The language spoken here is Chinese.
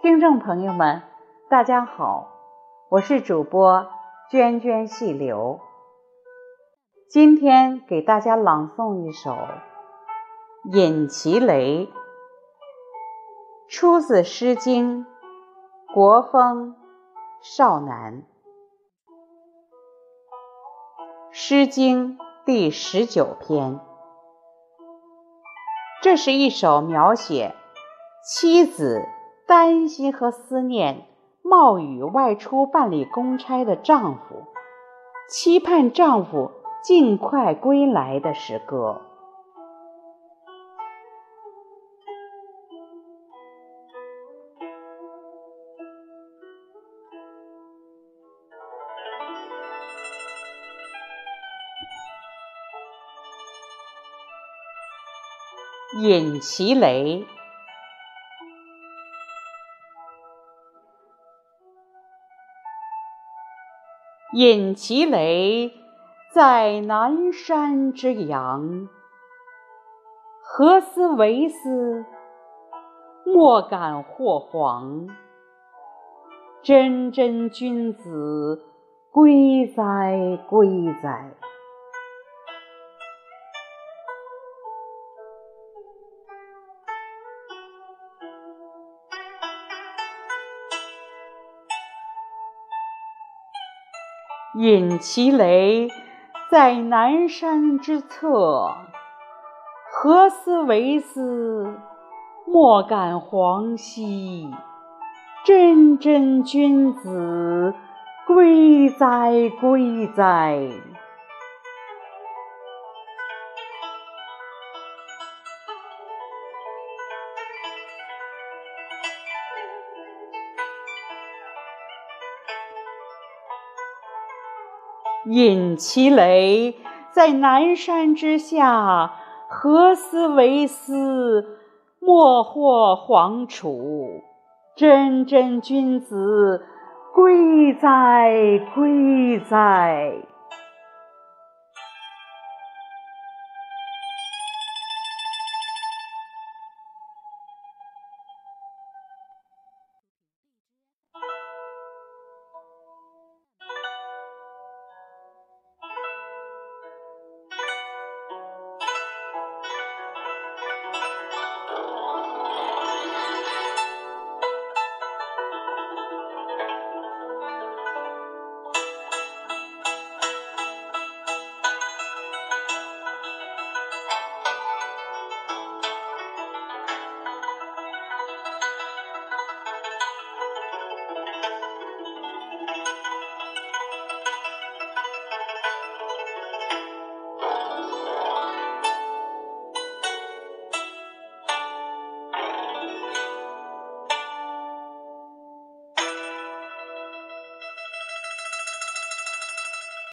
听众朋友们，大家好，我是主播涓涓细流。今天给大家朗诵一首《引其雷》，出自《诗经·国风·少南》。《诗经》第十九篇，这是一首描写妻子。担心和思念冒雨外出办理公差的丈夫，期盼丈夫尽快归来的诗歌。饮其雷。引其雷，在南山之阳。何思为斯？莫敢或黄。真真君子，归哉归哉！隐其雷，在南山之侧。何思为斯？莫敢黄兮。真真君子，归哉归哉！隐其雷，在南山之下。何斯为斯？莫或黄楚。真真君子，归哉归哉！